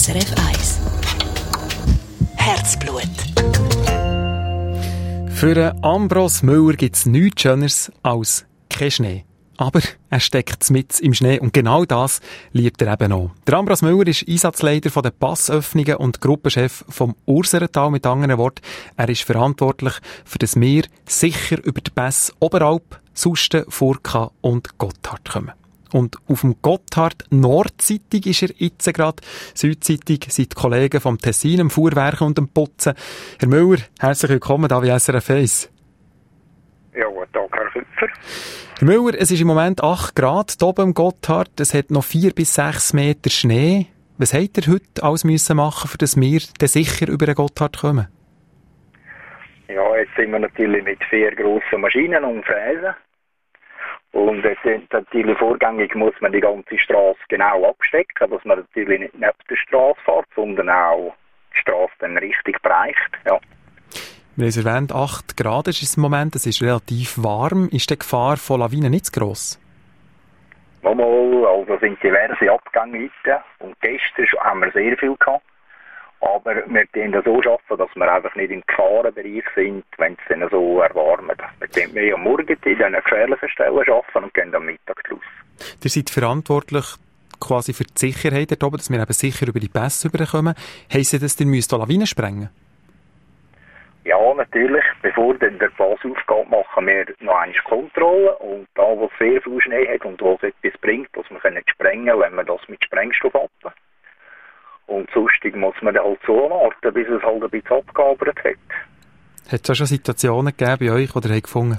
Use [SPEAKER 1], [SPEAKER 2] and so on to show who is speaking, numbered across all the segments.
[SPEAKER 1] SRF 1. Herzblut.
[SPEAKER 2] Für Ambros Müller gibt es nichts Schöneres als kein Schnee. Aber er steckt mit im Schnee und genau das liebt er eben auch. Der Ambros Müller ist Einsatzleiter von den Passöffnungen und Gruppenchef vom Urserental. Mit anderen Worten, er ist verantwortlich für das wir sicher über die Pässe Oberalp, Susten, Furka und Gotthard kommen. Und auf dem Gotthard Nordseitig ist er jetzt gerade. Südseitig sind die Kollegen vom Tessin, dem Fuhrwerken und dem Putzen. Herr Müller, herzlich willkommen da wie SRF 1.
[SPEAKER 3] Ja, guten Tag, Herr Küpfer.
[SPEAKER 2] Herr Müller, es ist im Moment 8 Grad hier oben im Gotthard. Es hat noch 4 bis 6 Meter Schnee. Was habt ihr heute alles müssen machen, für das wir dann sicher über den Gotthard kommen?
[SPEAKER 3] Ja, jetzt sind wir natürlich mit vier grossen Maschinen und Fräsen. Und jetzt sind natürlich vorgängig muss man die ganze Straße genau abstecken, dass man natürlich nicht neben der Straße fährt, sondern auch die Straße dann richtig bereicht. Ja.
[SPEAKER 2] Wir haben es erwähnt, 8 Grad ist es im Moment, es ist relativ warm. Ist die Gefahr von Lawinen nicht zu gross?
[SPEAKER 3] Nochmal, also sind diverse Abgänge heute und gestern haben wir sehr viel gehabt. Aber wir können das so schaffen, dass wir einfach nicht im Gefahrenbereich sind, wenn es dann so erwarmt. Wir können mehr am Morgen in diesen gefährlichen Stellen arbeiten und gehen am Mittag draus.
[SPEAKER 2] Ihr seid verantwortlich quasi für die Sicherheit dort oben, dass wir eben sicher über die Pässe rüberkommen. Heisst das, ihr müsst Lawinen sprengen?
[SPEAKER 3] Ja, natürlich. Bevor dann der Pass aufgeht, machen wir noch eine Kontrolle. Und da, wo es sehr viel Schnee hat und wo es etwas bringt, man können sprengen, wenn man das mit Sprengstoff hat. Und sonst muss man halt so warten, bis es halt ein bisschen abgearbeitet hat.
[SPEAKER 2] Hat es auch schon Situationen gegeben bei euch, wo ihr gefunden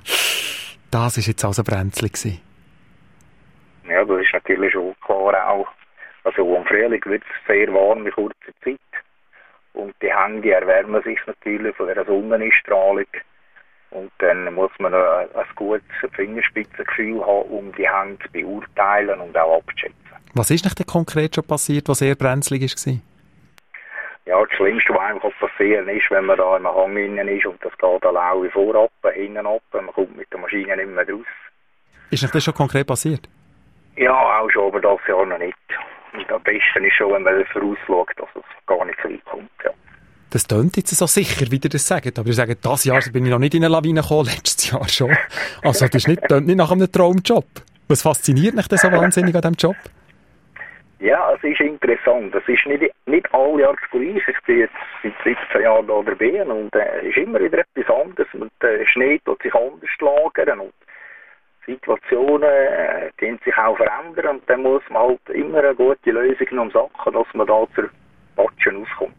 [SPEAKER 2] das war jetzt also brenzlig gewesen?
[SPEAKER 3] Ja, das ist natürlich schon klar auch. Also im Frühling wird es sehr warm in kurzer Zeit. Und die Hände erwärmen sich natürlich von der Sonnenstrahlung. Und dann muss man ein, ein gutes Fingerspitzengefühl haben, um die Hände zu beurteilen und auch abzuschätzen.
[SPEAKER 2] Was ist nicht denn konkret schon passiert, was sehr brenzlig war?
[SPEAKER 3] Ja, das Schlimmste, was einem passieren kann, ist, wenn man da im Hang innen ist und das geht alle vorab, hinten ab, man kommt mit der Maschine nicht mehr raus.
[SPEAKER 2] Ist nicht das schon konkret passiert?
[SPEAKER 3] Ja, auch schon, aber das Jahr noch nicht. Und am besten ist schon, wenn man vorausschaut, dass es gar nicht so weit kommt. Ja.
[SPEAKER 2] Das klingt jetzt so sicher, wie ihr das sagt. Aber ihr sagt, dieses Jahr bin ich noch nicht in eine Lawine gekommen, letztes Jahr schon. Also, das ist nicht, klingt nicht nach einem Traumjob. Was fasziniert mich denn so wahnsinnig an diesem Job?
[SPEAKER 3] Ja, es ist interessant. Es ist nicht, nicht alle Jahre das Gleiche. Ich bin jetzt seit 17 Jahren da dabei und es äh, ist immer wieder etwas anderes. Und der Schnee tut sich anders lagern und Situationen äh, sich auch verändern und dann muss man halt immer eine gute Lösung umsachen, dass man da zur Patschen auskommt.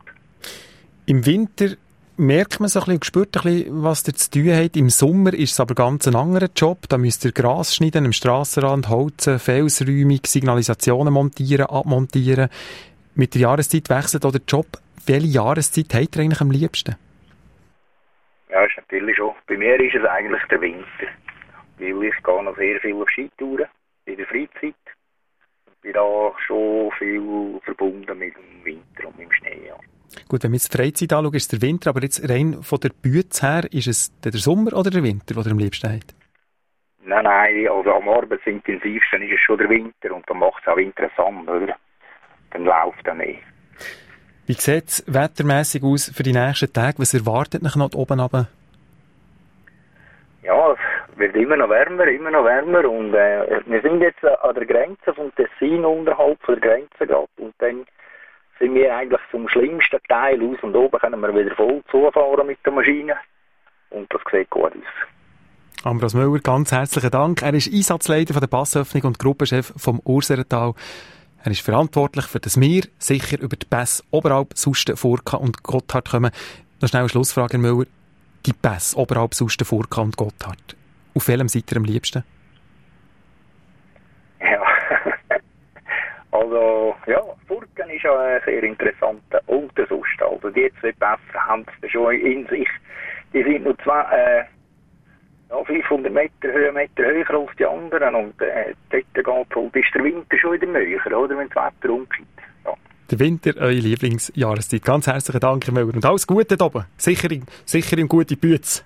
[SPEAKER 2] Im Winter merkt man so ein bisschen, spürt ein bisschen, was ihr zu tun habt. Im Sommer ist es aber ganz ein anderer Job. Da müsst ihr Gras schneiden, am Strassenrand holzen, Felsräumung, Signalisationen montieren, abmontieren. Mit der Jahreszeit wechselt auch der Job. Welche Jahreszeit habt ihr eigentlich am liebsten?
[SPEAKER 3] Ja, ist natürlich schon. Bei mir ist es eigentlich der Winter. Weil ich gehe noch sehr viel auf Skitouren in der Freizeit. Ich bin da schon viel verbunden mit dem Winter und mit dem Schnee. Ja.
[SPEAKER 2] Gut, wenn man jetzt Freizeit anschaut, ist es der Winter, aber jetzt rein von der Bütze her, ist es der Sommer oder der Winter, der am liebsten hat?
[SPEAKER 3] Nein, nein, also am arbeitsintensivsten ist es schon der Winter und dann macht es auch interessant, oder? Dann läuft er mehr.
[SPEAKER 2] Wie sieht es wettermässig aus für die nächsten Tage? Was erwartet noch oben runter?
[SPEAKER 3] Wird immer noch wärmer, immer noch wärmer und äh, wir sind jetzt an der Grenze vom Tessin unterhalb von der Grenze gerade und dann sind wir eigentlich zum schlimmsten Teil aus und oben können wir wieder voll zufahren mit der Maschine. Und das sieht gut aus.
[SPEAKER 2] Ambros Müller, ganz herzlichen Dank. Er ist Einsatzleiter von der Passöffnung und Gruppenchef vom Urserental. Er ist verantwortlich für das wir sicher über die Pässe Oberalp, Susten, Furka und Gotthard kommen. Noch schnell eine Schlussfrage, Herr Müller. Die Pässe Oberalp, Susten, Furka und Gotthard. Auf welchem seid ihr am liebsten?
[SPEAKER 3] Ja, also, ja, Furken ist ja ein sehr interessanter und Sust. Also, die zwei Pässe haben es schon in sich. Die sind nur zwei, äh, ja, 500 Meter, Höhenmeter höher als die anderen und äh, dort geht halt, ist der Winter schon wieder näher, oder, wenn das Wetter. Ja.
[SPEAKER 2] Der Winter, eure Lieblingsjahreszeit. Ganz herzlichen Dank, Herr Müller. Und alles Gute da oben. Sicher, sicher in gute Bütze.